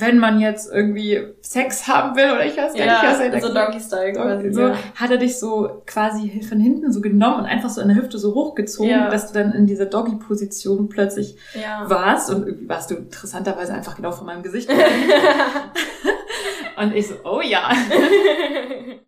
wenn man jetzt irgendwie Sex haben will oder ich weiß gar ja, nicht, was er so da Doggy Style quasi. so, ja. hat er dich so quasi von hinten so genommen und einfach so an der Hüfte so hochgezogen, Ja. dass du dann in dieser Doggy-Position plötzlich warst und irgendwie warst du interessanterweise einfach genau vor meinem Gesicht. und ich so, oh ja.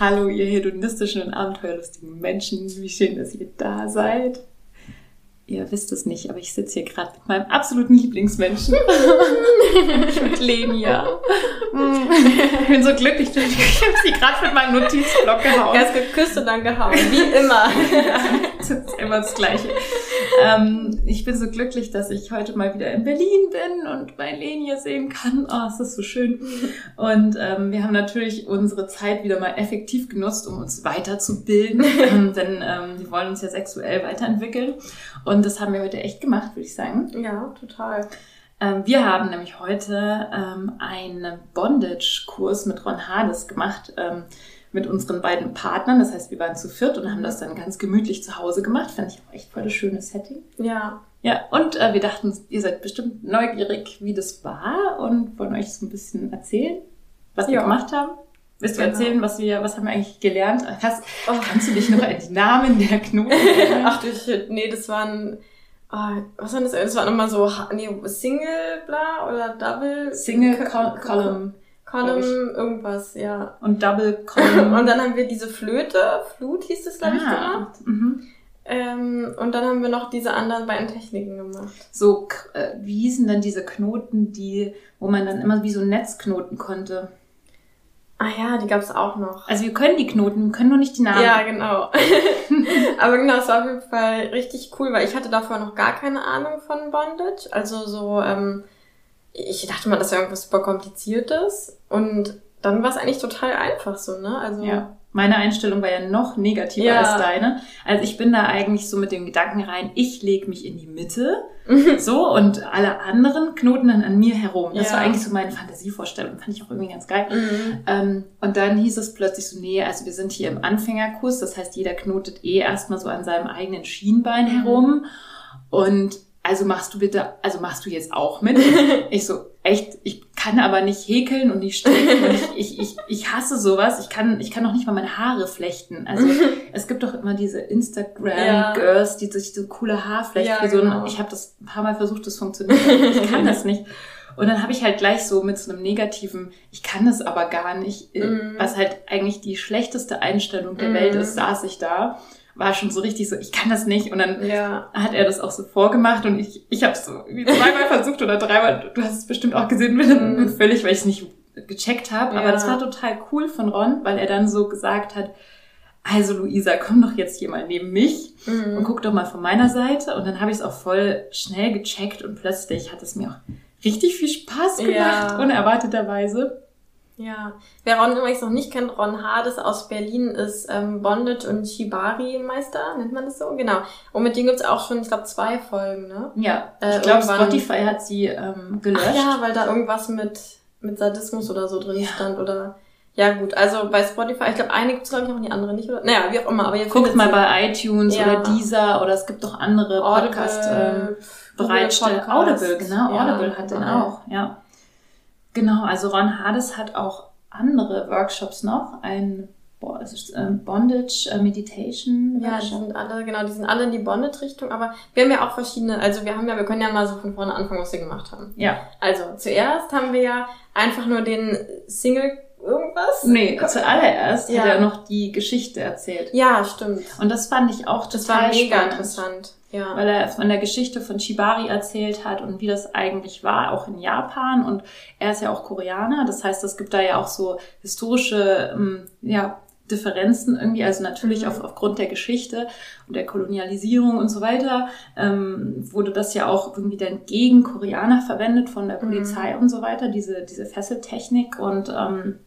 Hallo, ihr hedonistischen und abenteuerlustigen Menschen. Wie schön, dass ihr da seid. Ihr wisst es nicht, aber ich sitze hier gerade mit meinem absoluten Lieblingsmenschen. mit Lenia. Ich bin so glücklich. Ich habe sie gerade mit meinem Notizblock gehauen. Erst geküsst und dann gehauen, wie immer. Das ist immer das Gleiche. Ähm, ich bin so glücklich, dass ich heute mal wieder in Berlin bin und bei Lenia sehen kann. Oh, es ist so schön. Und ähm, wir haben natürlich unsere Zeit wieder mal effektiv genutzt, um uns weiterzubilden. ähm, denn ähm, wir wollen uns ja sexuell weiterentwickeln. Und das haben wir heute echt gemacht, würde ich sagen. Ja, total. Ähm, wir haben nämlich heute ähm, einen Bondage-Kurs mit Ron Hades gemacht. Mit unseren beiden Partnern. Das heißt, wir waren zu viert und haben das dann ganz gemütlich zu Hause gemacht. Fand ich auch echt voll das schöne Setting. Ja. Ja, und äh, wir dachten, ihr seid bestimmt neugierig, wie das war und wollen euch so ein bisschen erzählen, was wir Ja. gemacht haben. Willst du Genau. erzählen, was wir, was haben wir eigentlich gelernt? Hast, Oh. Kannst du dich noch an die Namen der Knoten? Ach du Shit, nee, das waren, ah, was war das? Das war nochmal so, nee, Single, bla, oder Double? Single Co- Col Column Column, irgendwas, ja. und Double Column. Und dann haben wir diese Flöte, Flut hieß es, glaube ich, gemacht. mhm. Ähm, und dann haben wir noch diese anderen beiden Techniken gemacht. So, äh, wie hießen denn diese Knoten, die, wo man dann immer wie so ein Netz knoten konnte? Ah ja, die gab's auch noch. Also wir können die Knoten, wir können nur nicht die Namen. Ja, genau. Aber genau, es war auf jeden Fall richtig cool, weil ich hatte davor noch gar keine Ahnung von Bondage. Also so, ähm, ich dachte mal, das wäre irgendwas super kompliziertes. Und dann war es eigentlich total einfach so, ne? Also Ja. Meine Einstellung war ja noch negativer Ja. als deine. Also ich bin da eigentlich so mit dem Gedanken rein, ich lege mich in die Mitte, so, und alle anderen knoten dann an mir herum. Das Ja. war eigentlich so meine Fantasievorstellung. Fand ich auch irgendwie ganz geil. Mhm. Ähm, und dann hieß es plötzlich so, nee, also wir sind hier im Anfängerkurs, das heißt, jeder knotet eh erstmal so an seinem eigenen Schienbein Mhm. herum. Und also machst du bitte, also machst du jetzt auch mit? ich so, echt, ich kann aber nicht häkeln und nicht stricken und ich, ich, ich, ich hasse sowas. Ich kann, ich kann noch nicht mal meine Haare flechten. Also es gibt doch immer diese. Instagram-Girls, die sich so coole Haarflechten. Ja, genau. Ich habe das ein paar Mal versucht, das funktioniert. nicht. Ich kann das nicht. Und dann habe ich halt gleich so mit so einem negativen, ich kann das aber gar nicht, Mhm. was halt eigentlich die schlechteste Einstellung der Mhm. Welt ist, saß ich da, war schon so richtig so, ich kann das nicht. Und dann Ja. hat er das auch so vorgemacht und ich, ich habe so irgendwie zweimal versucht oder dreimal, du hast es bestimmt auch gesehen, Mhm. völlig, weil ich es nicht gecheckt habe. Aber Ja. das war total cool von Ron, weil er dann so gesagt hat, also Luisa, komm doch jetzt hier mal neben mich und Mhm. guck doch mal von meiner Seite. Und dann habe ich es auch voll schnell gecheckt und plötzlich hat es mir auch richtig viel Spaß gemacht, Ja. unerwarteterweise. Ja. Wer Ron übrigens noch nicht kennt, Ron Hades aus Berlin ist ähm, Bondage und Shibari-Meister, nennt man das so? Genau. Und mit dem gibt's auch schon, ich glaube, zwei Folgen, ne? Ja, Äh, ich glaube, Spotify hat sie ähm, gelöscht. Ach ja, weil da irgendwas mit, mit Sadismus oder so drin Ja. stand oder. Ja, gut, also bei Spotify, ich glaube, eine gibt's glaube ich noch, die andere nicht, oder? Naja, wie auch immer, aber ihr Guckt mal bei iTunes Ja. oder Deezer oder es gibt doch andere Podcast ähm, Audible. Google Podcast. Audible, genau, Ja, Audible hat den auch, ja. Genau, also Ron Hades hat auch andere Workshops noch, ein ähm, Bondage äh, Meditation Ja, die sind alle, genau, die sind alle in die Bondage-Richtung, aber wir haben ja auch verschiedene, also wir haben ja, wir können ja mal so von vorne anfangen, was wir gemacht haben. Ja, Also, zuerst haben wir ja einfach nur den Single irgendwas? Nee, zuallererst Ja. hat er noch die Geschichte erzählt. Ja, stimmt. Und das fand ich auch Das total war mega spannend. interessant. Ja. weil er von der Geschichte von Shibari erzählt hat und wie das eigentlich war, auch in Japan. Und er ist ja auch Koreaner, das heißt, es gibt da ja auch so historische ähm, ja, Differenzen irgendwie, also natürlich Mhm. auf, aufgrund der Geschichte und der Kolonialisierung und so weiter, ähm, wurde das ja auch irgendwie dann gegen Koreaner verwendet von der Mhm. Polizei und so weiter, diese, diese Fesseltechnik. Und ähm,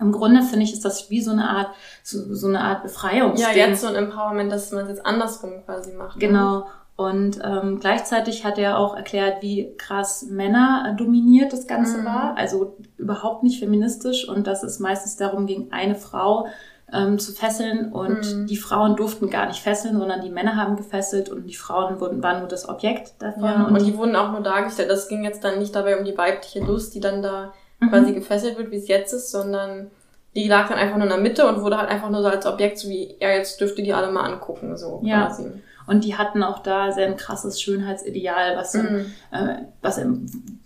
im Grunde finde ich, ist das wie so eine Art, so, so eine Art Befreiungsding. ja, jetzt so ein Empowerment, dass man es jetzt andersrum quasi macht. ne? Genau. Und ähm, gleichzeitig hat er auch erklärt, wie krass Männer äh, dominiert das Ganze Mhm. war. Also überhaupt nicht feministisch und dass es meistens darum ging, eine Frau ähm, zu fesseln und Mhm. die Frauen durften gar nicht fesseln, sondern die Männer haben gefesselt und die Frauen wurden, waren nur das Objekt davon. Ja, und die wurden auch nur dargestellt. Das ging jetzt dann nicht dabei um die weibliche Lust, die dann da Mhm. quasi gefesselt wird, wie es jetzt ist, sondern die lag dann einfach nur in der Mitte und wurde halt einfach nur so als Objekt, so wie, ja, jetzt dürft ihr die alle mal angucken, so Ja. quasi. Und die hatten auch da sehr ein krasses Schönheitsideal, was, dann, Mhm. äh, was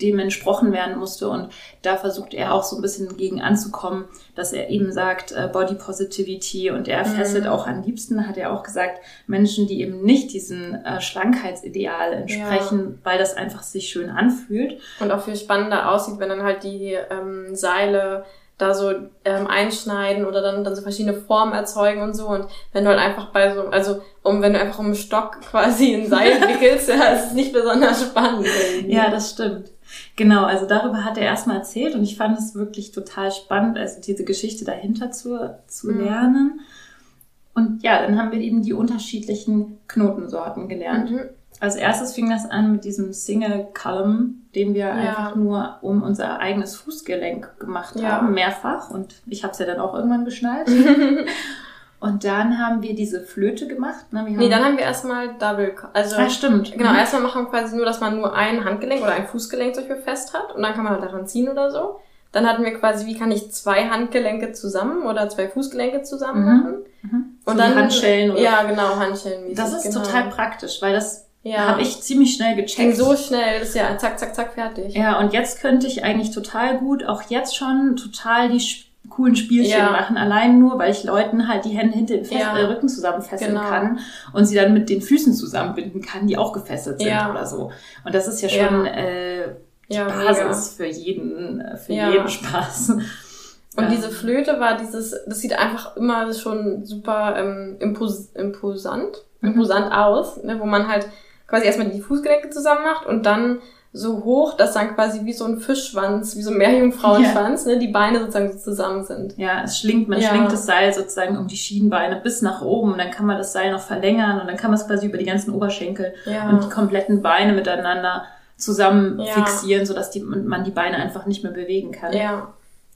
dem entsprochen werden musste. Und da versucht er auch so ein bisschen gegen anzukommen, dass er eben sagt, äh, Body Positivity und er Mhm. fesselt auch am liebsten, hat er auch gesagt, Menschen, die eben nicht diesen äh, Schlankheitsideal entsprechen, weil das einfach sich schön anfühlt. Und auch viel spannender aussieht, wenn dann halt die ähm, Seile da so ähm, einschneiden oder dann, dann so verschiedene Formen erzeugen und so. Und wenn du halt einfach bei so, also um wenn du einfach um einen Stock quasi ein Seil wickelst, ja, ist es nicht besonders spannend. irgendwie. Ja, das stimmt. Genau, also darüber hat er erstmal erzählt und ich fand es wirklich total spannend, also diese Geschichte dahinter zu, zu Mhm. lernen. Und ja, dann haben wir eben die unterschiedlichen Knotensorten gelernt. Mhm. Als erstes fing das an mit diesem Single Column, den wir einfach nur um unser eigenes Fußgelenk gemacht Ja. haben, mehrfach. Und ich habe es ja dann auch irgendwann geschnallt. und dann haben wir diese Flöte gemacht. Ne? Nee, dann haben wir erstmal Double, also ah, stimmt. Genau, Mhm. erstmal machen wir quasi nur, dass man nur ein Handgelenk oder ein Fußgelenk zum Beispiel fest hat und dann kann man halt daran ziehen oder so. Dann hatten wir quasi, wie kann ich zwei Handgelenke zusammen oder zwei Fußgelenke zusammen Mhm. machen? Mhm. Und So dann Handschellen oder Ja, genau, Handschellen. Das ist total praktisch, weil das Ja. habe ich ziemlich schnell ging gecheckt. so schnell, das ist ja zack, zack, zack, fertig. Ja, und jetzt könnte ich eigentlich total gut, auch jetzt schon, total die coolen Spielchen Ja. machen. Allein nur, weil ich Leuten halt die Hände hinter den Fest Ja. äh, Rücken zusammenfesseln Genau. kann und sie dann mit den Füßen zusammenbinden kann, die auch gefesselt sind Ja. oder so. Und das ist ja schon äh, die Ja, Basis für jeden, äh, für jeden Spaß. Und diese Flöte war dieses, das sieht einfach immer schon super ähm, impos imposant, Mhm. imposant aus, ne, wo man halt quasi erstmal die Fußgelenke zusammen macht und dann so hoch, dass dann quasi wie so ein Fischschwanz, wie so ein Meerjungfrauenschwanz, ne, die Beine sozusagen so zusammen sind. Ja, es schlingt, man Ja. schlingt das Seil sozusagen um die Schienbeine bis nach oben und dann kann man das Seil noch verlängern und dann kann man es quasi über die ganzen Oberschenkel Ja. und die kompletten Beine miteinander zusammen Ja. fixieren, sodass die, man die Beine einfach nicht mehr bewegen kann. Ja.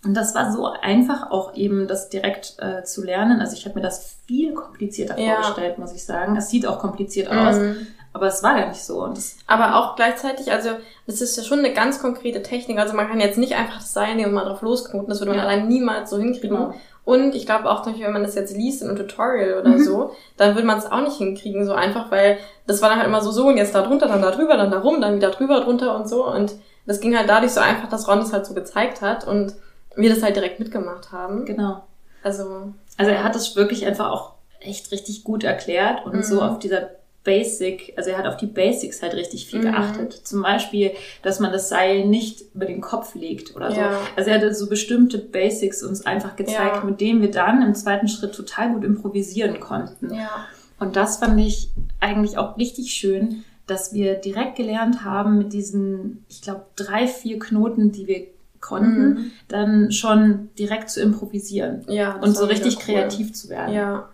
Und das war so einfach auch eben, das direkt äh, zu lernen. Also ich habe mir das viel komplizierter Ja. vorgestellt, muss ich sagen. Es sieht auch kompliziert aus, Mhm. Aber es war gar nicht so. Und Aber auch gleichzeitig, also das ist ja schon eine ganz konkrete Technik. Also man kann jetzt nicht einfach das Seil nehmen und mal drauf losknoten. Das würde man Ja. allein niemals so hinkriegen. Genau. Und ich glaube auch, wenn man das jetzt liest in einem Tutorial oder Mhm. so, dann würde man es auch nicht hinkriegen, so einfach, weil das war dann halt immer so, so und jetzt da drunter, dann da drüber, dann da rum, dann wieder drüber, drunter und so. Und das ging halt dadurch so einfach, dass Ron das halt so gezeigt hat und wir das halt direkt mitgemacht haben. genau. Also, Also er hat es wirklich einfach auch echt richtig gut erklärt und Mhm. so auf dieser Basic, also er hat auf die Basics halt richtig viel Mhm. geachtet. Zum Beispiel, dass man das Seil nicht über den Kopf legt oder so. Ja. Also er hatte so bestimmte Basics uns einfach gezeigt, Ja. mit denen wir dann im zweiten Schritt total gut improvisieren konnten. ja. Und das fand ich eigentlich auch richtig schön, dass wir direkt gelernt haben mit diesen, ich glaube, drei, vier Knoten, die wir konnten, Mhm. dann schon direkt zu improvisieren Ja. und so richtig cool. kreativ zu werden. Ja.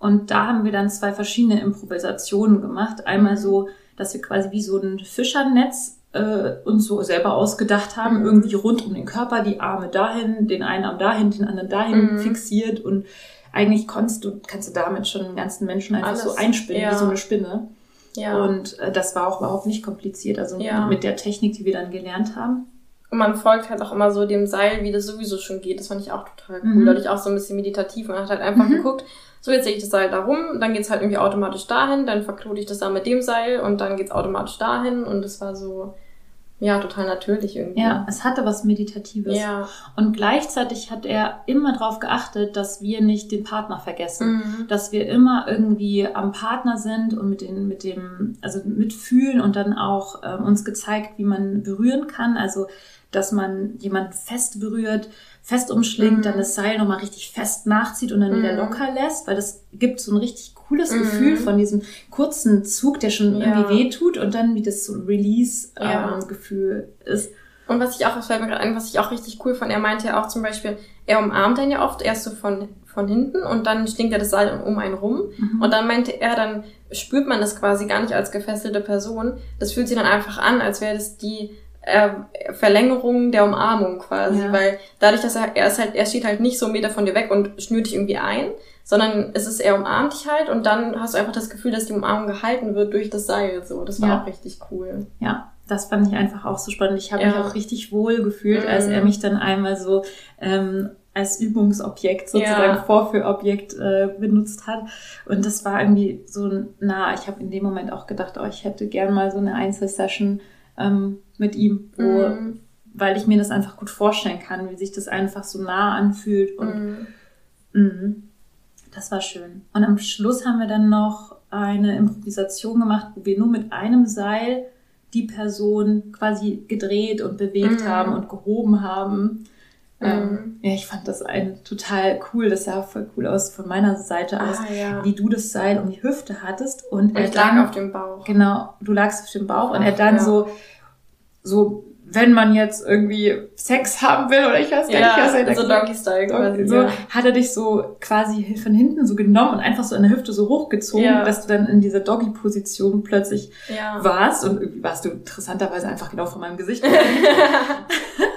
Und da haben wir dann zwei verschiedene Improvisationen gemacht. Einmal so, dass wir quasi wie so ein Fischernetz äh, uns so selber ausgedacht haben, Mhm. irgendwie rund um den Körper, die Arme dahin, den einen Arm dahin, den anderen dahin Mhm. fixiert und eigentlich kannst du, kannst du damit schon einen ganzen Menschen einfach Alles, so einspinnen, ja. wie so eine Spinne. Ja. Und äh, das war auch überhaupt nicht kompliziert, also Ja. mit der Technik, die wir dann gelernt haben. Und man folgt halt auch immer so dem Seil, wie das sowieso schon geht. Das fand ich auch total cool. Mhm. Dadurch auch so ein bisschen meditativ. Man hat halt einfach Mhm. geguckt, so jetzt lege ich das Seil da rum, dann geht's halt irgendwie automatisch dahin, dann verknote ich das da mit dem Seil und dann geht's automatisch dahin. Und das war so, ja, total natürlich irgendwie. Ja, es hatte was Meditatives. Ja. Und gleichzeitig hat er immer darauf geachtet, dass wir nicht den Partner vergessen. Mhm. Dass wir immer irgendwie am Partner sind und mit, den, mit dem, also mitfühlen und dann auch ähm, uns gezeigt, wie man berühren kann. Also, dass man jemanden fest berührt, fest umschlingt, Mhm. dann das Seil nochmal richtig fest nachzieht und dann wieder Mhm. locker lässt, weil das gibt so ein richtig cooles Mhm. Gefühl von diesem kurzen Zug, der schon Ja. irgendwie wehtut und dann wie das so ein Ja. Release-Gefühl ist. Und was ich auch, das fällt mir gerade ein, was ich auch richtig cool fand, er meinte ja auch zum Beispiel, er umarmt dann ja oft erst so von, von hinten und dann schlingt er das Seil um einen rum. Mhm. Und dann meinte er, dann spürt man das quasi gar nicht als gefesselte Person. Das fühlt sich dann einfach an, als wäre das die Verlängerung der Umarmung quasi. Ja. Weil dadurch, dass er, er ist halt, er steht halt nicht so einen Meter von dir weg und schnürt dich irgendwie ein, sondern es ist, er umarmt dich halt und dann hast du einfach das Gefühl, dass die Umarmung gehalten wird durch das Seil. So, das war Ja. auch richtig cool. Ja, das fand ich einfach auch so spannend. Ich habe Ja. mich auch richtig wohl gefühlt, als Mhm. er mich dann einmal so ähm, als Übungsobjekt, sozusagen Ja. Vorführobjekt äh, benutzt hat. Und das war irgendwie so nah. Ich habe in dem Moment auch gedacht, oh, ich hätte gern mal so eine Einzelsession ähm, mit ihm, wo, Mhm. weil ich mir das einfach gut vorstellen kann, wie sich das einfach so nah anfühlt und Mhm. Mhm. Das war schön. Und am Schluss haben wir dann noch eine Improvisation gemacht, wo wir nur mit einem Seil die Person quasi gedreht und bewegt Mhm. haben und gehoben haben. Mhm. Ja, ich fand das ein total cool. Das sah voll cool aus von meiner Seite aus, Ah, ja. wie du das Seil um die Hüfte hattest und, Und er ich lag dann auf dem Bauch. Genau, du lagst auf dem Bauch und er Ach, dann ja. so, so, wenn man jetzt irgendwie Sex haben will oder ich weiß gar nicht, was er so gesagt Doggy-Style quasi. so ja. hat er dich so quasi von hinten so genommen und einfach so an der Hüfte so hochgezogen, Ja. dass du dann in dieser Doggy-Position plötzlich Ja. warst und irgendwie warst du interessanterweise einfach genau vor meinem Gesicht.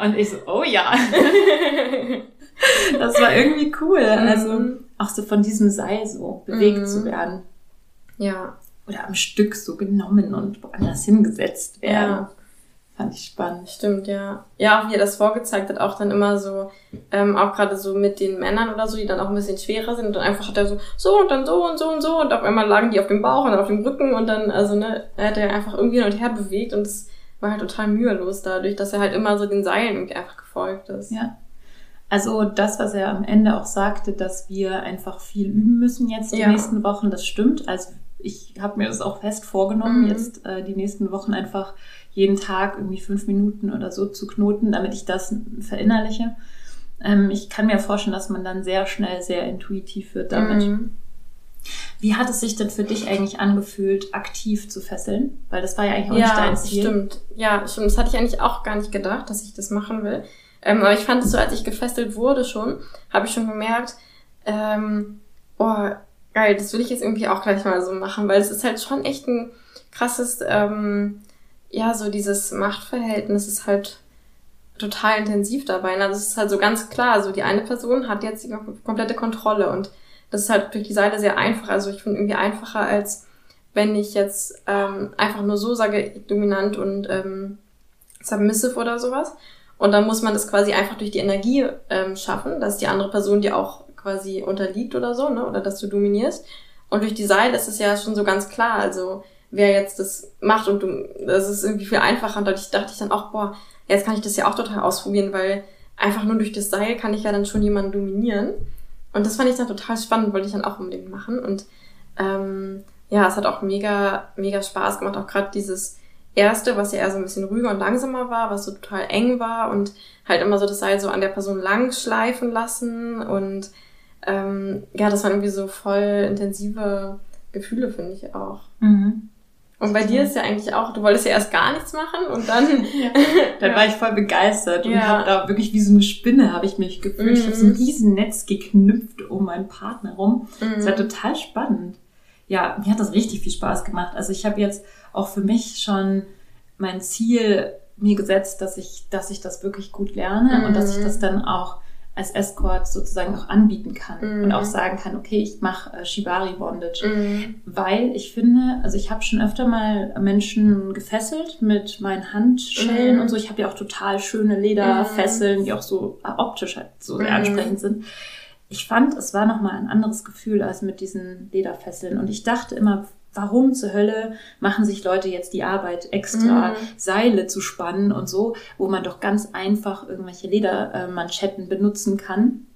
und ich so, oh ja, das war irgendwie cool. Also Mhm. auch so von diesem Seil so bewegt Mhm. zu werden ja. oder am Stück so genommen und woanders hingesetzt werden. Ja. Fand ich spannend. Stimmt, ja. Ja, auch wie er das vorgezeigt hat, auch dann immer so, ähm, auch gerade so mit den Männern oder so, die dann auch ein bisschen schwerer sind und dann einfach hat er so, so und dann so und so und so und auf einmal lagen die auf dem Bauch und dann auf dem Rücken und dann, also ne, er hat er einfach irgendwie hin und her bewegt und es war halt total mühelos dadurch, dass er halt immer so den Seilen irgendwie einfach gefolgt ist. Ja. Also das, was er am Ende auch sagte, dass wir einfach viel üben müssen jetzt die Ja. nächsten Wochen, das stimmt. Also ich habe mir das auch fest vorgenommen, Mhm. jetzt äh, die nächsten Wochen einfach jeden Tag irgendwie fünf Minuten oder so zu knoten, damit ich das verinnerliche. Ähm, ich kann mir vorstellen, dass man dann sehr schnell sehr intuitiv wird damit. Mhm. Wie hat es sich denn für dich eigentlich angefühlt, aktiv zu fesseln? Weil das war ja eigentlich auch nicht Ja, dein Ziel. stimmt. Ja, stimmt. Das hatte ich eigentlich auch gar nicht gedacht, dass ich das machen will. Ähm, aber ich fand es so, als ich gefesselt wurde schon, habe ich schon gemerkt, ähm, oh, geil, das will ich jetzt irgendwie auch gleich mal so machen, weil es ist halt schon echt ein krasses, ähm, ja, so dieses Machtverhältnis ist halt total intensiv dabei. Also es ist halt so ganz klar, so die eine Person hat jetzt die komplette Kontrolle und das ist halt durch die Seite sehr einfach. Also ich finde irgendwie einfacher als wenn ich jetzt ähm, einfach nur so sage, dominant und ähm, submissive oder sowas. Und dann muss man das quasi einfach durch die Energie ähm, schaffen, dass die andere Person dir auch quasi unterliegt oder so, ne? Oder dass du dominierst. Und durch die Seite ist es ja schon so ganz klar, also wer jetzt das macht und du, das ist irgendwie viel einfacher. Und dadurch dachte ich dann auch, boah, jetzt kann ich das ja auch total ausprobieren, weil einfach nur durch das Seil kann ich ja dann schon jemanden dominieren. Und das fand ich dann total spannend, wollte ich dann auch unbedingt machen. Und ähm, ja, es hat auch mega, mega Spaß gemacht. Auch gerade dieses erste, was ja eher so ein bisschen ruhiger und langsamer war, was so total eng war und halt immer so das Seil so an der Person lang schleifen lassen. Und ähm, ja, das waren irgendwie so voll intensive Gefühle, finde ich auch. Mhm. Und bei dir ist ja eigentlich auch, du wolltest ja erst gar nichts machen und dann. Dann Ja. war ich voll begeistert und Ja. habe da wirklich wie so eine Spinne habe ich mich gefühlt. Ich habe so ein Mhm. riesen Netz geknüpft um meinen Partner rum. Das war Mhm. total spannend. Ja, mir hat das richtig viel Spaß gemacht. Also ich habe jetzt auch für mich schon mein Ziel mir gesetzt, dass ich, dass ich das wirklich gut lerne und dass ich Mhm. das dann auch als Escort sozusagen auch anbieten kann Mhm. und auch sagen kann, okay, ich mache äh, Shibari Bondage Mhm. weil ich finde, also ich habe schon öfter mal Menschen gefesselt mit meinen Handschellen Mhm. und so. Ich habe ja auch total schöne Lederfesseln, die auch so optisch halt so sehr Mhm. ansprechend sind. Ich fand, es war nochmal ein anderes Gefühl als mit diesen Lederfesseln. Und ich dachte immer, warum zur Hölle machen sich Leute jetzt die Arbeit, extra Mhm. Seile zu spannen und so, wo man doch ganz einfach irgendwelche Ledermanschetten benutzen kann.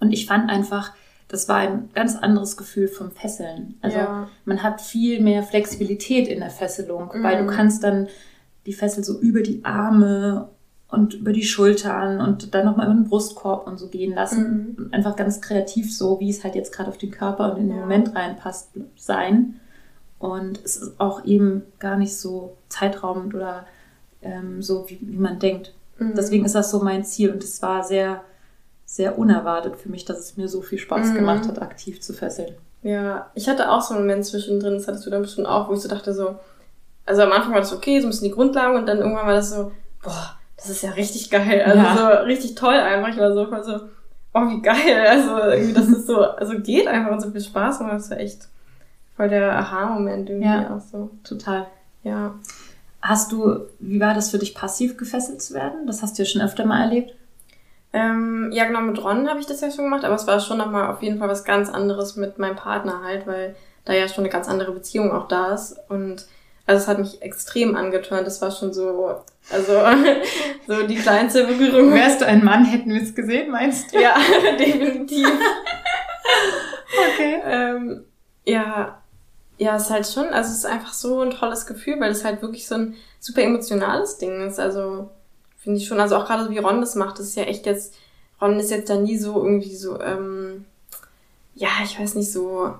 Und ich fand einfach, das war ein ganz anderes Gefühl vom Fesseln. Also Ja. man hat viel mehr Flexibilität in der Fesselung, weil Mhm. du kannst dann die Fessel so über die Arme und über die Schultern und dann nochmal über den Brustkorb und so gehen lassen. Und einfach ganz kreativ so, wie es halt jetzt gerade auf den Körper und in den Ja. Moment reinpasst, sein. Und es ist auch eben gar nicht so zeitraubend oder ähm, so, wie, wie man denkt. Mhm. Deswegen ist das so mein Ziel und es war sehr, sehr unerwartet für mich, dass es mir so viel Spaß Mhm. gemacht hat, aktiv zu fesseln. Ja, ich hatte auch so einen Moment zwischendrin, das hattest du dann bestimmt auch, wo ich so dachte so, also am Anfang war das okay, so ein bisschen die Grundlagen und dann irgendwann war das so, boah, das ist ja richtig geil, also Ja. so richtig toll einfach. Ich war so voll so, oh wie geil, also irgendwie, dass es so, also geht einfach und so viel Spaß macht, das war echt voll der Aha-Moment irgendwie Ja. auch so. Total. Ja. Hast du, wie war das für dich, passiv gefesselt zu werden? Das hast du ja schon öfter mal erlebt. Ähm, ja, genau, mit Ron habe ich das ja schon gemacht, aber es war schon nochmal auf jeden Fall was ganz anderes mit meinem Partner halt, weil da ja schon eine ganz andere Beziehung auch da ist. Und also es hat mich extrem angetönt. Das war schon so, also so die kleinste Berührung. Wärst du ein Mann, hätten wir es gesehen, meinst du? Ja, definitiv. Okay. ähm, ja, ja, es ist halt schon, also es ist einfach so ein tolles Gefühl, weil es halt wirklich so ein super emotionales Ding ist. Also finde ich schon, also auch gerade so wie Ron das macht, das ist ja echt jetzt, Ron ist jetzt da nie so irgendwie so, ähm, ja, ich weiß nicht, so,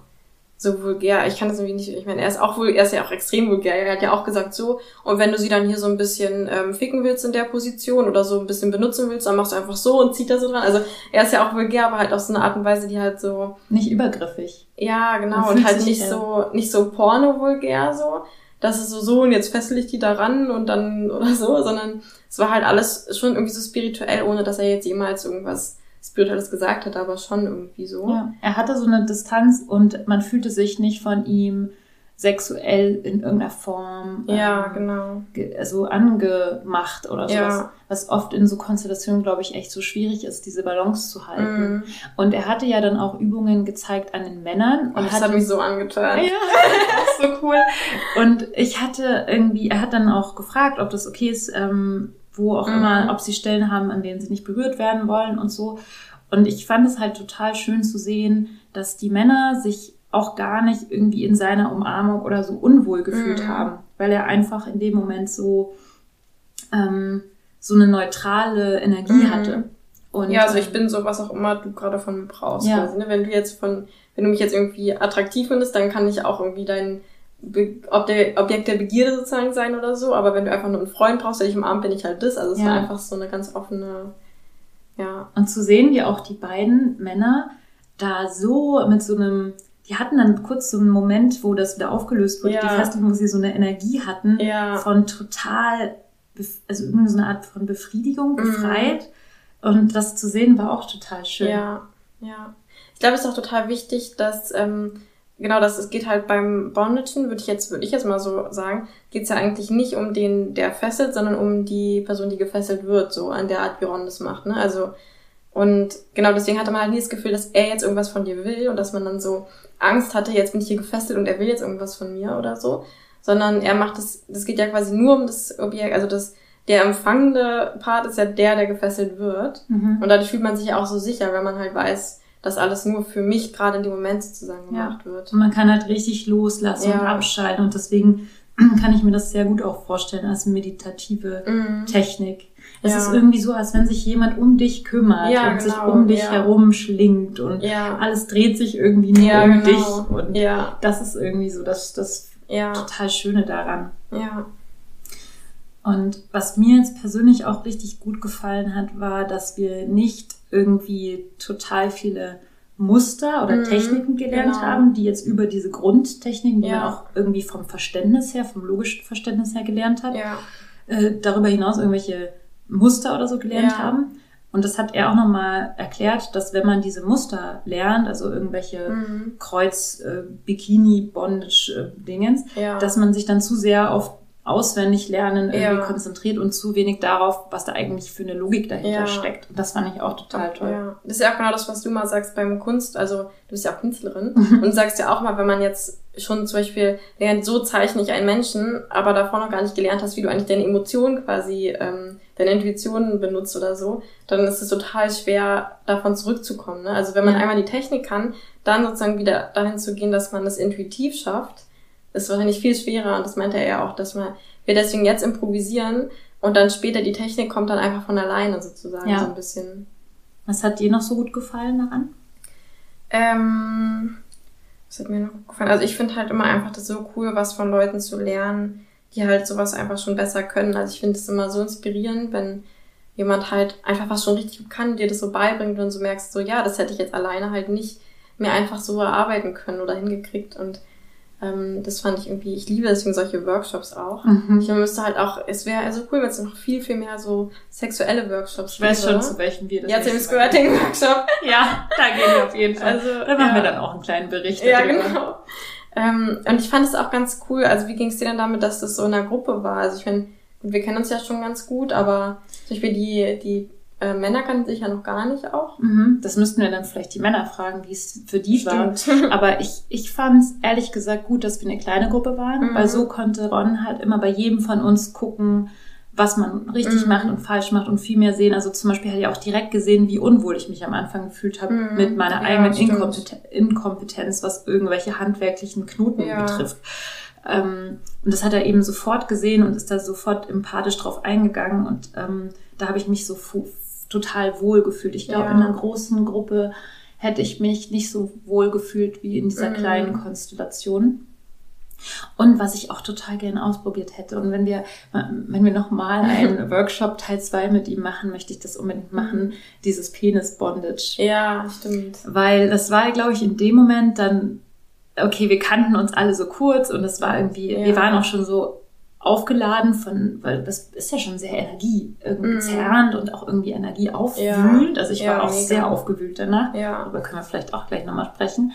so vulgär. Ich kann das irgendwie nicht, ich meine, er ist auch wohl, er ist ja auch extrem vulgär. Er hat ja auch gesagt so, und wenn du sie dann hier so ein bisschen ähm, ficken willst in der Position oder so ein bisschen benutzen willst, dann machst du einfach so und zieht da so dran. Also er ist ja auch vulgär, aber halt auf so eine Art und Weise, die halt so, Nicht übergriffig. ja, genau. Und halt nicht so, nicht so porno-vulgär so. Das ist so, so und jetzt fessel ich die da ran und dann oder so, sondern es war halt alles schon irgendwie so spirituell, ohne dass er jetzt jemals irgendwas Spirituelles gesagt hat, aber schon irgendwie so. Ja. Er hatte so eine Distanz und man fühlte sich nicht von ihm sexuell in irgendeiner Form Ja, ähm, genau. ge- also angemacht oder sowas. Ja. Was oft in so Konstellationen, glaube ich, echt so schwierig ist, diese Balance zu halten. Mhm. Und er hatte ja dann auch Übungen gezeigt an den Männern. Und Und das hat mich so angetan. Ja, das ist so cool. Und ich hatte irgendwie, er hat dann auch gefragt, ob das okay ist, ähm, wo auch Mhm. immer, ob sie Stellen haben, an denen sie nicht berührt werden wollen und so. Und ich fand es halt total schön zu sehen, dass die Männer sich auch gar nicht irgendwie in seiner Umarmung oder so unwohl gefühlt Mhm. haben, weil er einfach in dem Moment so, ähm, so eine neutrale Energie Mhm. hatte. Und, ja, also ich ähm, bin so, was auch immer du gerade von mir brauchst. Ja. quasi, ne? Wenn du jetzt von, wenn du mich jetzt irgendwie attraktiv findest, dann kann ich auch irgendwie dein Be ob der Objekt der Begierde sozusagen sein oder so. Aber wenn du einfach nur einen Freund brauchst, der dich umarmt, bin ich halt das. Also es Ja. war einfach so eine ganz offene, ja. Und zu sehen, wie auch die beiden Männer da so mit so einem, die hatten dann kurz so einen Moment, wo das wieder aufgelöst wurde, Ja. die Festung, wo sie so eine Energie hatten Ja. von total, also irgendwie so eine Art von Befriedigung, Mhm. befreit. Und das zu sehen war auch total schön. Ja, ja. Ich glaube, es ist auch total wichtig, dass, ähm, genau, dass es geht halt beim Bondagen, würde ich jetzt, würde ich jetzt mal so sagen, geht es ja eigentlich nicht um den, der fesselt, sondern um die Person, die gefesselt wird, so an der Art, wie Ron das macht, ne? Also, und genau deswegen hatte man halt nie das Gefühl, dass er jetzt irgendwas von dir will und dass man dann so Angst hatte, jetzt bin ich hier gefesselt und er will jetzt irgendwas von mir oder so. Sondern er macht das, das geht ja quasi nur um das Objekt, also das, der empfangende Part ist ja der, der gefesselt wird. Mhm. Und dadurch fühlt man sich ja auch so sicher, wenn man halt weiß, dass alles nur für mich gerade in dem Moment sozusagen Ja. gemacht wird. Und man kann halt richtig loslassen Ja. und abschalten. Und deswegen kann ich mir das sehr gut auch vorstellen als meditative Mhm. Technik. Es Ja. ist irgendwie so, als wenn sich jemand um dich kümmert Ja, und sich genau, um dich ja. herum schlingt und Ja. alles dreht sich irgendwie nur Ja, um genau. dich. Und Ja, das ist irgendwie so das, das ja, total Schöne daran. ja. Und was mir jetzt persönlich auch richtig gut gefallen hat, war, dass wir nicht irgendwie total viele Muster oder Mhm, Techniken gelernt genau. haben, die jetzt über diese Grundtechniken, die Ja. man auch irgendwie vom Verständnis her, vom logischen Verständnis her gelernt hat, Ja, äh, darüber hinaus irgendwelche Muster oder so gelernt Ja. haben. Und das hat er auch nochmal erklärt, dass wenn man diese Muster lernt, also irgendwelche mhm. Kreuz, äh, Bikini, Bondage, äh, Dingens, dass man sich dann zu sehr auf auswendig lernen irgendwie Ja. konzentriert und zu wenig darauf, was da eigentlich für eine Logik dahinter Ja. steckt. Und das fand ich auch total toll. Ja, das ist ja auch genau das, was du mal sagst beim Kunst. Also du bist ja auch Künstlerin und sagst ja auch mal, wenn man jetzt schon zum Beispiel lernt, so zeichne ich einen Menschen, aber davor noch gar nicht gelernt hast, wie du eigentlich deine Emotionen quasi, ähm, deine Intuitionen benutzt oder so, dann ist es total schwer, davon zurückzukommen. Ne? Also wenn man einmal die Technik kann, dann sozusagen wieder dahin zu gehen, dass man das intuitiv schafft, ist wahrscheinlich viel schwerer. Und das meinte er ja auch, dass man, wir deswegen jetzt improvisieren und dann später die Technik kommt dann einfach von alleine sozusagen Ja. so ein bisschen. Was hat dir noch so gut gefallen daran? Ähm, was hat mir noch gut gefallen? Also ich finde halt immer einfach das so cool, was von Leuten zu lernen, die halt sowas einfach schon besser können. Also ich finde es immer so inspirierend, wenn jemand halt einfach was schon richtig gut kann, dir das so beibringt und so merkst, so ja, das hätte ich jetzt alleine halt nicht mir einfach so erarbeiten können oder hingekriegt. Und ähm, das fand ich irgendwie, ich liebe deswegen solche Workshops auch. Mhm. Ich müsste halt auch, es wäre also cool, wenn es noch viel, viel mehr so sexuelle Workshops Ich weiß gäbe. schon, zu welchem wir das Ja, zum Mal gehen. Squirting-Workshop. Ja, da gehen wir auf jeden Fall. Also, da machen ja. wir dann auch einen kleinen Bericht Ja, darüber. genau. Ähm, und ich fand es auch ganz cool. Also, wie ging es dir denn damit, dass das so in einer Gruppe war? Also, ich gut, wir kennen uns ja schon ganz gut, aber zum Beispiel die, die äh, Männer kannten sich ja noch gar nicht auch. Mhm. Das müssten wir dann vielleicht die Männer fragen, wie es für die war. Stimmt. Aber ich, ich fand es ehrlich gesagt gut, dass wir eine kleine Gruppe waren, Mhm. weil so konnte Ron halt immer bei jedem von uns gucken, was man richtig Mhm. macht und falsch macht und viel mehr sehen. Also zum Beispiel hat er auch direkt gesehen, wie unwohl ich mich am Anfang gefühlt habe Mhm. mit meiner Ja, eigenen. Inkompeten Inkompetenz, was irgendwelche handwerklichen Knoten Ja. betrifft. Ähm, und das hat er eben sofort gesehen und ist da sofort empathisch drauf eingegangen. Und ähm, da habe ich mich so total wohl gefühlt. Ich glaube, Ja. in einer großen Gruppe hätte ich mich nicht so wohl gefühlt wie in dieser Mhm. kleinen Konstellation. Und was ich auch total gerne ausprobiert hätte. Und wenn wir, wenn wir nochmal einen Workshop Teil 2 mit ihm machen, möchte ich das unbedingt machen, dieses Penis-Bondage. Ja, stimmt. Weil das war, glaube ich, in dem Moment dann, okay, wir kannten uns alle so kurz und es war irgendwie, Ja. wir waren auch schon so aufgeladen von, weil das ist ja schon sehr Energie irgendwie Mhm. zerrend und auch irgendwie Energie aufwühlend. Also ich Ja, war auch mega. sehr aufgewühlt danach. Ja. Darüber können wir vielleicht auch gleich nochmal sprechen.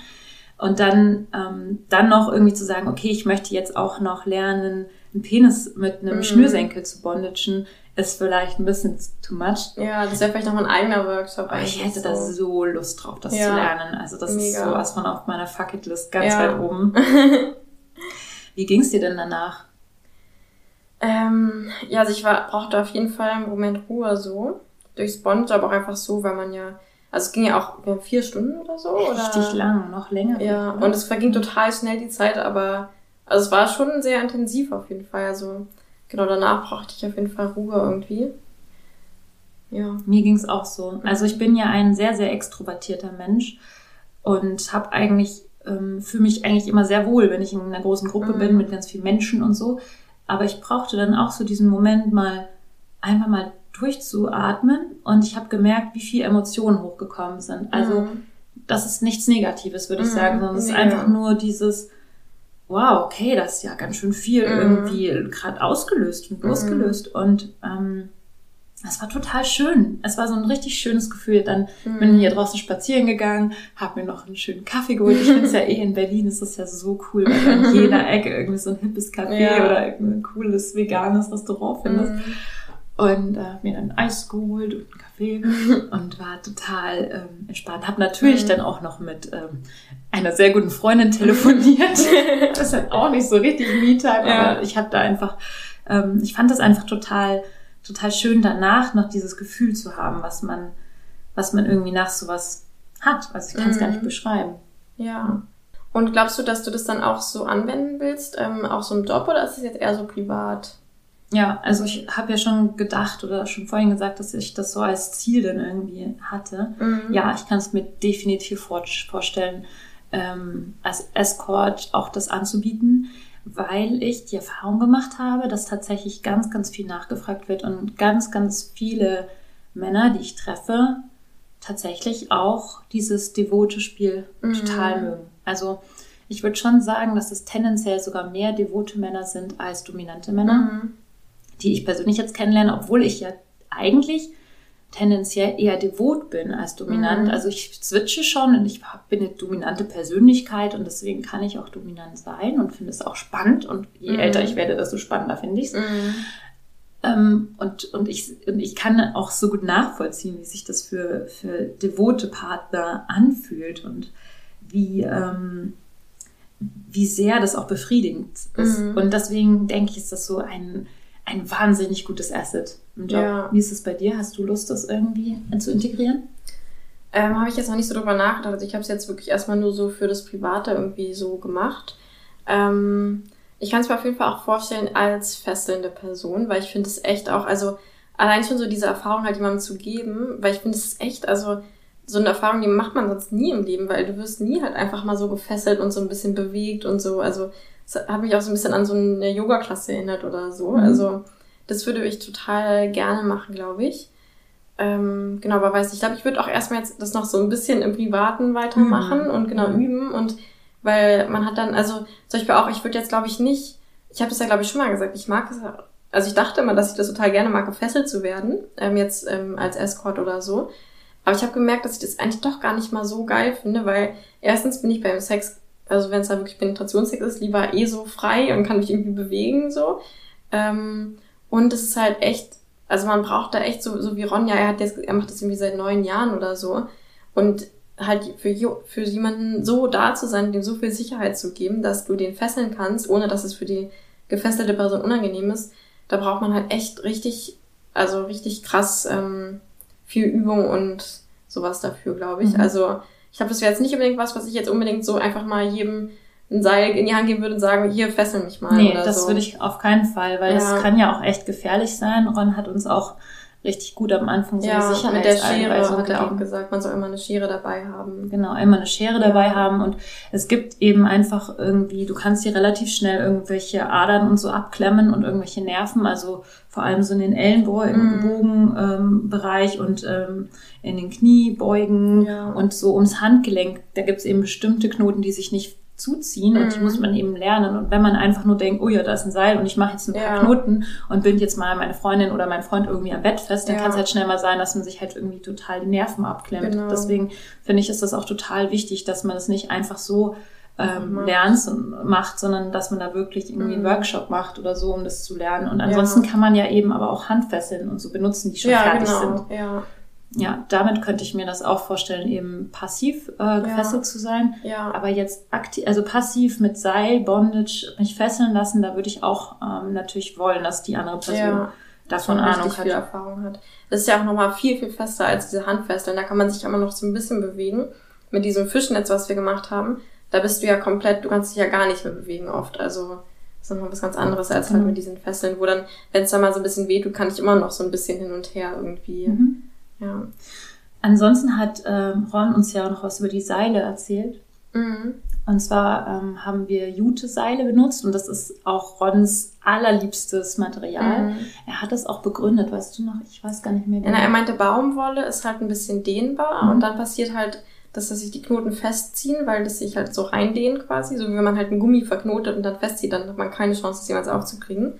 Und dann, ähm, dann noch irgendwie zu sagen, okay, ich möchte jetzt auch noch lernen, einen Penis mit einem Mhm. Schnürsenkel zu bondagen, ist vielleicht ein bisschen too much. Ja, das wäre vielleicht noch ein eigener Workshop Aber ich hätte da so Lust drauf, das Ja. zu lernen. Also das ist Mega. sowas von auf meiner Fucketlist ganz Ja. weit oben. Wie ging's dir denn danach? Ähm, ja, also ich war, brauchte auf jeden Fall im Moment Ruhe so. Durchs Bond, aber auch einfach so, weil man ja, also es ging ja auch wir haben vier Stunden oder so. Oder? Richtig lang, noch länger. Ja, oder? und es verging total schnell die Zeit, aber also es war schon sehr intensiv auf jeden Fall. Also genau danach brauchte ich auf jeden Fall Ruhe irgendwie. Ja. Mir ging's auch so. Also ich bin ja ein sehr, sehr extrovertierter Mensch und habe eigentlich, ähm, fühle mich eigentlich immer sehr wohl, wenn ich in einer großen Gruppe Mhm. bin mit ganz vielen Menschen und so. Aber ich brauchte dann auch so diesen Moment mal einfach mal durchzuatmen und ich habe gemerkt, wie viele Emotionen hochgekommen sind. Also Mhm. das ist nichts Negatives, würde ich Mhm. sagen, sondern es ist einfach nur dieses, wow, okay, das ist ja ganz schön viel Mhm. irgendwie gerade ausgelöst und losgelöst. Und ähm, es war total schön. Es war so ein richtig schönes Gefühl. Dann Mhm. bin ich hier draußen spazieren gegangen, habe mir noch einen schönen Kaffee geholt. Ich finde es ja eh in Berlin ist das ja so cool, weil du an jeder Ecke irgendwie so ein hippes Café Ja. oder irgendein cooles veganes Restaurant findest. Mhm. Und äh, mir dann Eis geholt und einen Kaffee und war total ähm, entspannt. Hab natürlich Mhm. dann auch noch mit ähm, einer sehr guten Freundin telefoniert. das ist halt auch nicht so richtig Me-Time, Ja. aber ich habe da einfach, ähm, ich fand das einfach total, total schön danach noch dieses Gefühl zu haben, was man, was man irgendwie nach sowas hat. Also ich kann es gar Mhm. nicht beschreiben. Ja. Und glaubst du, dass du das dann auch so anwenden willst, ähm, auch so im Job oder ist es jetzt eher so privat? Ja, also ich habe ja schon gedacht oder schon vorhin gesagt, dass ich das so als Ziel dann irgendwie hatte. Mhm. Ja, ich kann es mir definitiv vor- vorstellen, ähm, als Escort auch das anzubieten, weil ich die Erfahrung gemacht habe, dass tatsächlich ganz, ganz viel nachgefragt wird und ganz, ganz viele Männer, die ich treffe, tatsächlich auch dieses devote Spiel Mhm. total mögen. Also ich würde schon sagen, dass es tendenziell sogar mehr devote Männer sind als dominante Männer Mhm. die ich persönlich jetzt kennenlerne, obwohl ich ja eigentlich tendenziell eher devot bin als dominant. Mhm. Also ich switche schon und ich bin eine dominante Persönlichkeit und deswegen kann ich auch dominant sein und finde es auch spannend und je Mhm. älter ich werde, desto spannender finde ich es. Mhm. Ähm, und, und, ich, und ich kann auch so gut nachvollziehen, wie sich das für, für devote Partner anfühlt und wie, ähm, wie sehr das auch befriedigend ist. Mhm. Und deswegen denke ich, ist das so ein, ein wahnsinnig gutes Asset im Job. Ja. Wie ist es bei dir? Hast du Lust, das irgendwie zu integrieren? Ähm, habe ich jetzt noch nicht so drüber nachgedacht. Also ich habe es jetzt wirklich erstmal nur so für das Private irgendwie so gemacht. Ähm, ich kann es mir auf jeden Fall auch vorstellen als fesselnde Person, weil ich finde es echt auch, also allein schon so diese Erfahrung halt jemandem zu geben, weil ich finde es echt, also so eine Erfahrung, die macht man sonst nie im Leben, weil du wirst nie halt einfach mal so gefesselt und so ein bisschen bewegt und so. Also es hat mich auch so ein bisschen an so eine Yoga-Klasse erinnert oder so. Mhm. Also das würde ich total gerne machen, glaube ich. Ähm, genau, aber weiß nicht, ich glaube, ich würde auch erstmal jetzt das noch so ein bisschen im Privaten weitermachen Mhm. und genau Mhm. üben und weil man hat dann, also zum Beispiel auch, ich würde jetzt glaube ich nicht, ich habe das ja glaube ich schon mal gesagt, ich mag es, also ich dachte immer, dass ich das total gerne mag, gefesselt zu werden, ähm, jetzt ähm, als Escort oder so. Aber ich habe gemerkt, dass ich das eigentlich doch gar nicht mal so geil finde, weil erstens bin ich beim Sex, also wenn es da wirklich Penetrationssex ist, lieber eh so frei und kann mich irgendwie bewegen so. Ähm, und es ist halt echt, also man braucht da echt so, so wie Ronja, er hat jetzt, er macht das irgendwie seit neun Jahren oder so. Und halt für, für jemanden so da zu sein, dem so viel Sicherheit zu geben, dass du den fesseln kannst, ohne dass es für die gefesselte Person unangenehm ist, da braucht man halt echt richtig, also richtig krass ähm, viel Übung und sowas dafür, glaube ich. Mhm. Also ich glaube, das wäre jetzt nicht unbedingt was, was ich jetzt unbedingt so einfach mal jedem ein Seil in die Hand geben würde und sagen, hier fessel mich mal Nee, das so. würde ich auf keinen Fall, weil Ja. es kann ja auch echt gefährlich sein. Ron hat uns auch richtig gut am Anfang so ja, eine mit der Schere hat er auch gesagt, man soll immer eine Schere dabei haben. Genau, immer eine Schere dabei haben und es gibt eben einfach irgendwie, du kannst hier relativ schnell irgendwelche Adern und so abklemmen und irgendwelche Nerven, also vor allem so in den Mhm. Ellenbogenbereich ähm, und ähm, in den Kniebeugen Ja. und so ums Handgelenk. Da gibt es eben bestimmte Knoten, die sich nicht zuziehen und die Mhm. muss man eben lernen. Und wenn man einfach nur denkt, oh ja, da ist ein Seil und ich mache jetzt ein paar Ja. Knoten und bind jetzt mal meine Freundin oder meinen Freund irgendwie am Bett fest, dann Ja. kann es halt schnell mal sein, dass man sich halt irgendwie total die Nerven abklemmt. Genau. Deswegen finde ich, ist das auch total wichtig, dass man das nicht einfach so ähm, Macht. lernt und macht, sondern dass man da wirklich irgendwie einen Mhm. Workshop macht oder so, um das zu lernen. Und ansonsten kann man ja eben aber auch Handfesseln und so benutzen, die schon Ja, fertig genau. sind. Ja, Ja, damit könnte ich mir das auch vorstellen, eben passiv äh, gefesselt zu sein. ja. Aber jetzt aktiv, also passiv mit Seil, Bondage, mich fesseln lassen, da würde ich auch ähm, natürlich wollen, dass die andere Person ja. davon Ahnung richtig viel hat. Erfahrung hat. Das ist ja auch nochmal viel, viel fester als diese Handfesseln. Da kann man sich immer noch so ein bisschen bewegen. Mit diesem Fischnetz, was wir gemacht haben, da bist du ja komplett, du kannst dich ja gar nicht mehr bewegen oft. Also das ist nochmal was ganz anderes als halt Mhm. mit diesen Fesseln, wo dann, wenn es da mal so ein bisschen wehtut, kann ich immer noch so ein bisschen hin und her irgendwie. Mhm. Ja. Ansonsten hat ähm, Ron uns ja auch noch was über die Seile erzählt. Mhm. Und zwar ähm, haben wir Jute-Seile benutzt und das ist auch Rons allerliebstes Material. Mhm. Er hat das auch begründet, weißt du noch? Ich weiß gar nicht mehr. Na, er meinte, Baumwolle ist halt ein bisschen dehnbar Mhm. und dann passiert halt, dass sich die Knoten festziehen, weil das sich halt so reindehnen quasi, so wie wenn man halt einen Gummi verknotet und dann festzieht, dann hat man keine Chance, das jemals aufzukriegen.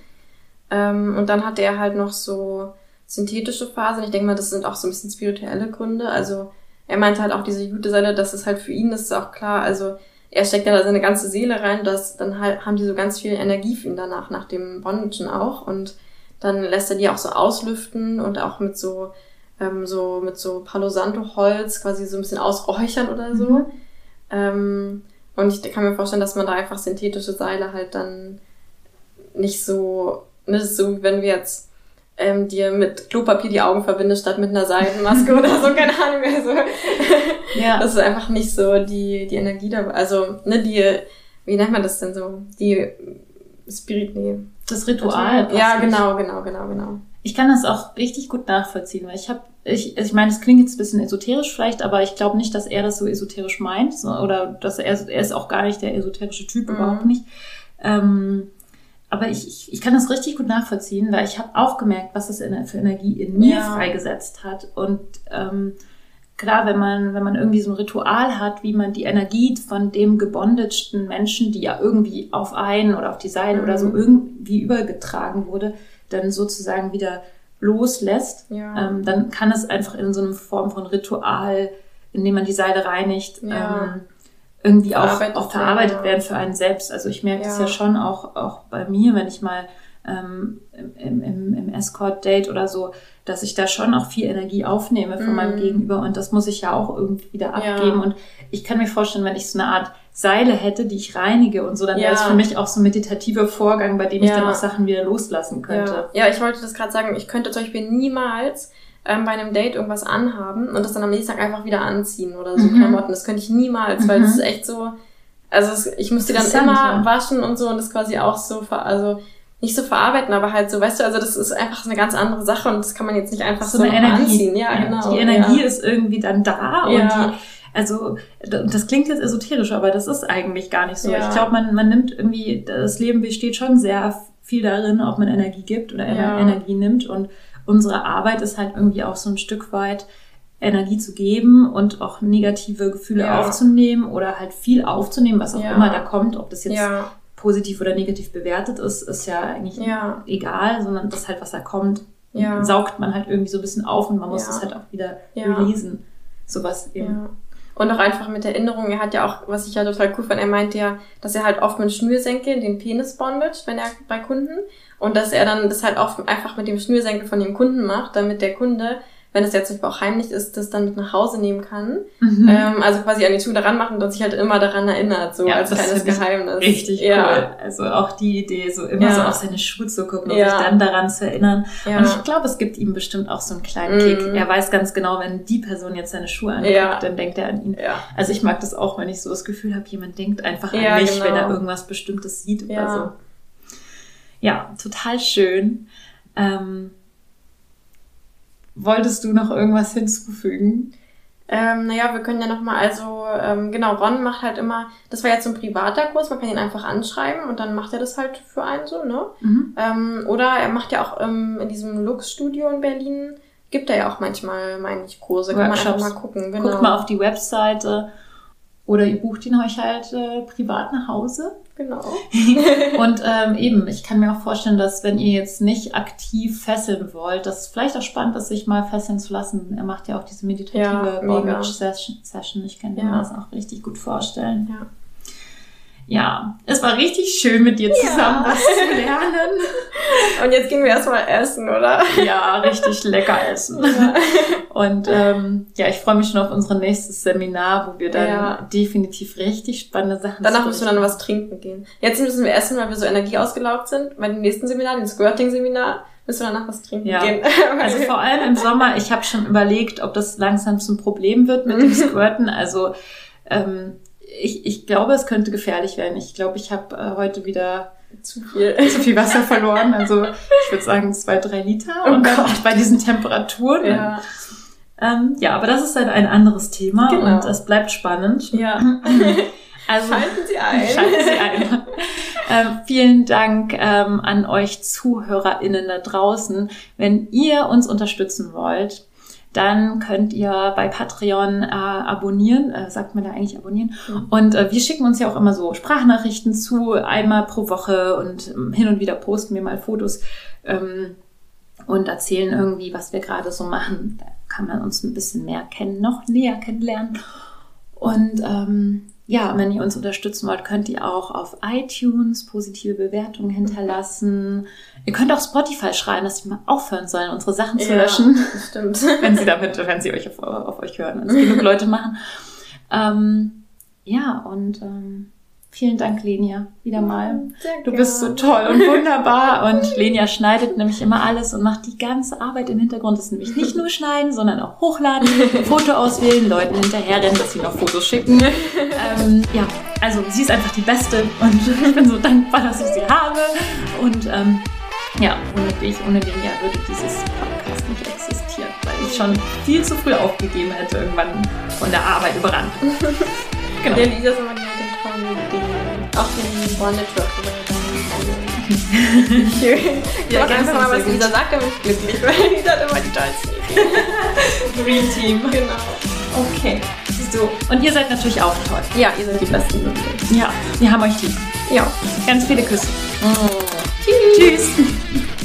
Ähm, und dann hatte er halt noch so synthetische Fasern. Ich denke mal, das sind auch so ein bisschen spirituelle Gründe. Also er meinte halt auch diese Jute-Seile, dass es halt für ihn, das ist auch klar, also er steckt ja da seine ganze Seele rein, dass dann halt haben die so ganz viel Energie für ihn danach, nach dem Bondagen auch. Und dann lässt er die auch so auslüften und auch mit so, ähm, so mit so Palo Santo Holz quasi so ein bisschen ausräuchern oder so. Mhm. Ähm, und ich kann mir vorstellen, dass man da einfach synthetische Seile halt dann nicht so, ne, das ist so wenn wir jetzt ähm, dir mit Klopapier die Augen verbindest statt mit einer Seidenmaske oder so, keine Ahnung. Also Ja, das ist einfach nicht so die, die Energie dabei. Also, ne, die, wie nennt man das denn so? Die Spirit, nee. das Ritual. passt Ja, genau, genau, genau, genau. Ich kann das auch richtig gut nachvollziehen, weil ich habe, ich, ich meine, es klingt jetzt ein bisschen esoterisch vielleicht, aber ich glaube nicht, dass er das so esoterisch meint so, oder dass er, er ist auch gar nicht der esoterische Typ, Mhm. überhaupt nicht. Ähm, aber ich, ich, ich kann das richtig gut nachvollziehen, weil ich habe auch gemerkt, was das für Energie in mir Ja. freigesetzt hat. Und ähm, klar, wenn man, wenn man irgendwie so ein Ritual hat, wie man die Energie von dem gebondagten Menschen, die ja irgendwie auf einen oder auf die Seile oder so Mhm. irgendwie übergetragen wurde, dann sozusagen wieder loslässt, Ja. ähm, dann kann es einfach in so einer Form von Ritual, in dem man die Seile reinigt, Ja. ähm, irgendwie auch, Verarbeitet auch verarbeitet werden, ja. werden für einen selbst. Also ich merke es Ja. ja schon auch, auch bei mir, wenn ich mal ähm, im, im, im Escort-Date oder so, dass ich da schon auch viel Energie aufnehme von Mhm. meinem Gegenüber und das muss ich ja auch irgendwie wieder Ja. abgeben. Und ich kann mir vorstellen, wenn ich so eine Art Seile hätte, die ich reinige und so, dann wäre es Ja. für mich auch so ein meditativer Vorgang, bei dem ich Ja. dann auch Sachen wieder loslassen könnte. Ja. ja, ich wollte das gerade sagen. Ich könnte zum Beispiel niemals ähm, bei einem Date irgendwas anhaben und das dann am nächsten Tag einfach wieder anziehen oder so Mhm. Klamotten. Das könnte ich niemals, weil Mhm. das ist echt so. Also es, ich muss die dann immer ja. waschen und so und das quasi auch so, ver also nicht so verarbeiten, aber halt so, weißt du, also das ist einfach eine ganz andere Sache und das kann man jetzt nicht einfach so, so eine Energie. anziehen. Ja, genau. Die Energie ja. ist irgendwie dann da und Ja. die, also das klingt jetzt esoterisch, aber das ist eigentlich gar nicht so. Ja. Ich glaube, man, man nimmt irgendwie, das Leben besteht schon sehr viel darin, ob man Energie gibt oder Ja. Energie nimmt und unsere Arbeit ist halt irgendwie auch so ein Stück weit Energie zu geben und auch negative Gefühle Ja. aufzunehmen oder halt viel aufzunehmen, was auch Ja. immer da kommt, ob das jetzt ja, positiv oder negativ bewertet ist, ist ja eigentlich egal, sondern das halt, was da kommt, saugt man halt irgendwie so ein bisschen auf und man muss das halt auch wieder Ja. releasen. Sowas eben. Und auch einfach mit Erinnerung, er hat ja auch, was ich ja total cool fand, er meinte ja, dass er halt oft mit Schnürsenkel den Penis bondet, wenn er bei Kunden. Und dass er dann das halt oft einfach mit dem Schnürsenkel von dem Kunden macht, damit der Kunde, wenn es jetzt zum Beispiel auch heimlich ist, das dann mit nach Hause nehmen kann. Mhm. Ähm, also quasi an die Schuhe daran machen und sich halt immer daran erinnert, so Ja, als kleines Geheimnis. Richtig ja. cool. Also auch die Idee, so immer Ja. so auf seine Schuhe zu gucken und sich dann daran zu erinnern. Und ich glaube, es gibt ihm bestimmt auch so einen kleinen Mhm. Kick. Er weiß ganz genau, wenn die Person jetzt seine Schuhe anguckt, dann denkt er an ihn. Also ich mag das auch, wenn ich so das Gefühl habe, jemand denkt einfach an mich, genau. wenn er irgendwas Bestimmtes sieht oder Ja. so. Ja, total schön. Ähm, wolltest du noch irgendwas hinzufügen? Ähm, naja, wir können ja nochmal, also ähm, genau, Ron macht halt immer, das war jetzt so ein privater Kurs, man kann ihn einfach anschreiben und dann macht er das halt für einen so, ne? Mhm. Ähm, oder er macht ja auch ähm, in diesem Lux-Studio in Berlin, gibt er ja auch manchmal, meine ich, Kurse, kann man einfach Workshops. mal gucken, genau. Guckt mal auf die Webseite oder ihr bucht ihn euch halt äh, privat nach Hause. Genau. Und ähm, eben, ich kann mir auch vorstellen, dass wenn ihr jetzt nicht aktiv fesseln wollt, dass es vielleicht auch spannend ist, sich mal fesseln zu lassen. Er macht ja auch diese meditative Ja. Bondage Session. Session. Ich kann mir Ja. das auch richtig gut vorstellen. Ja. Ja, es war richtig schön mit dir zusammen was zu lernen. Und jetzt gehen wir erstmal essen, oder? Ja, richtig lecker essen. Und ähm, ja, ich freue mich schon auf unser nächstes Seminar, wo wir dann Ja. definitiv richtig spannende Sachen Danach müssen wir dann was trinken gehen. Jetzt müssen wir essen, weil wir so energieausgelaugt sind. Bei dem nächsten Seminar, dem Squirting-Seminar, müssen wir danach was trinken Ja. gehen. Also vor allem im Sommer, ich habe schon überlegt, ob das langsam zum Problem wird mit dem Squirten. Also ähm, ich, ich glaube, es könnte gefährlich werden. Ich glaube, ich habe äh, heute wieder zu viel. zu viel Wasser verloren. Also ich würde sagen zwei, drei Liter. Oh und dann bei diesen Temperaturen. Ja. Ähm, ja, aber das ist dann ein anderes Thema Genau. und es bleibt spannend. Ja. Also Schalten Sie ein. Schalten Sie ein. ähm, vielen Dank ähm, an euch ZuhörerInnen da draußen. Wenn ihr uns unterstützen wollt, dann könnt ihr bei Patreon äh, abonnieren. Äh, sagt man da eigentlich abonnieren? Mhm. Und äh, wir schicken uns ja auch immer so Sprachnachrichten zu, einmal pro Woche und ähm, hin und wieder posten wir mal Fotos ähm, und erzählen irgendwie, was wir gerade so machen. Da kann man uns ein bisschen mehr kennen, noch näher kennenlernen. Und ähm, ja, wenn ihr uns unterstützen wollt, könnt ihr auch auf iTunes positive Bewertungen hinterlassen. Ihr könnt auch Spotify schreiben, dass sie mal aufhören sollen, unsere Sachen zu Ja, löschen, stimmt. wenn sie damit, wenn sie euch auf, auf euch hören, wenn es genug Leute machen. Ähm, ja, und ähm, vielen Dank, Lenia, wieder mal. Sehr Du bist so toll und wunderbar. Und Lenia schneidet nämlich immer alles und macht die ganze Arbeit im Hintergrund. Das ist nämlich nicht nur schneiden, sondern auch hochladen, Foto auswählen, Leuten hinterherrennen, dass sie noch Fotos schicken. Ähm, ja, also sie ist einfach die Beste und ich bin so dankbar, dass ich sie habe. Und ähm, ja, ohne dich, ohne Lenia würde dieses Podcast nicht existieren, weil ich schon viel zu früh aufgegeben hätte, irgendwann von der Arbeit überrannt. Genau. Der Lisa ist immer die mit den. Auch den Bondage-Work Schön. Ich Ja, einfach mal, was. Lisa sagt, damit ich glücklich weil Lisa hat immer die tollsten. Dream Team. Genau. Okay. So. Und ihr seid natürlich auch toll. Ja, ihr seid die Besten. wirklich. Ja, wir haben euch lieb. Ja. Ganz viele Küsse. Tschüss. Tschüss.